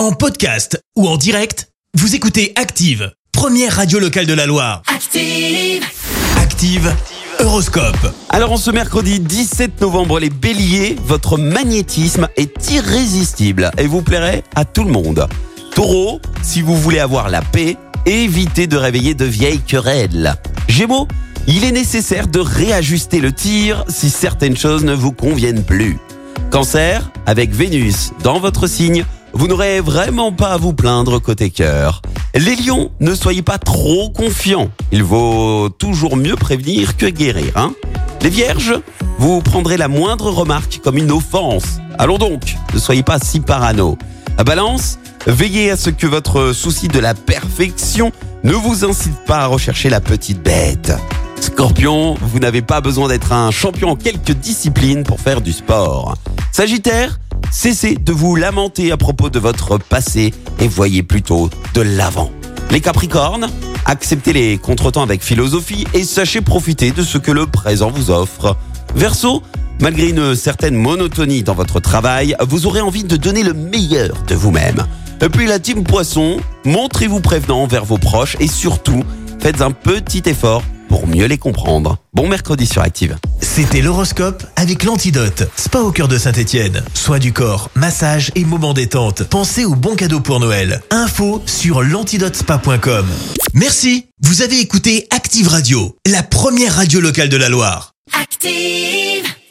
En podcast ou en direct, vous écoutez Active, première radio locale de la Loire. Active. Active, Horoscope. Alors en ce mercredi 17 novembre, les béliers, votre magnétisme est irrésistible et vous plairait à tout le monde. Taureau, si vous voulez avoir la paix, évitez de réveiller de vieilles querelles. Gémeaux, il est nécessaire de réajuster le tir si certaines choses ne vous conviennent plus. Cancer, avec Vénus dans votre signe, vous n'aurez vraiment pas à vous plaindre côté cœur. Les lions, ne soyez pas trop confiants. Il vaut toujours mieux prévenir que guérir. Hein les vierges, vous prendrez la moindre remarque comme une offense. Allons donc, ne soyez pas si parano. À balance, veillez à ce que votre souci de la perfection ne vous incite pas à rechercher la petite bête. Scorpion, vous n'avez pas besoin d'être un champion en quelques disciplines pour faire du sport. Sagittaire, cessez de vous lamenter à propos de votre passé et voyez plutôt de l'avant. Les Capricornes, acceptez les contretemps avec philosophie et sachez profiter de ce que le présent vous offre. Verseau, malgré une certaine monotonie dans votre travail, vous aurez envie de donner le meilleur de vous-même. Et puis la team Poisson, montrez-vous prévenant envers vos proches et surtout, faites un petit effort pour mieux les comprendre. Bon mercredi sur Active. C'était l'horoscope avec l'antidote. Spa au cœur de Saint-Étienne. Soins du corps, massage et moments détente. Pensez aux bons cadeaux pour Noël. Info sur l'antidotespa.com. Merci. Vous avez écouté Active Radio, la première radio locale de la Loire. Active.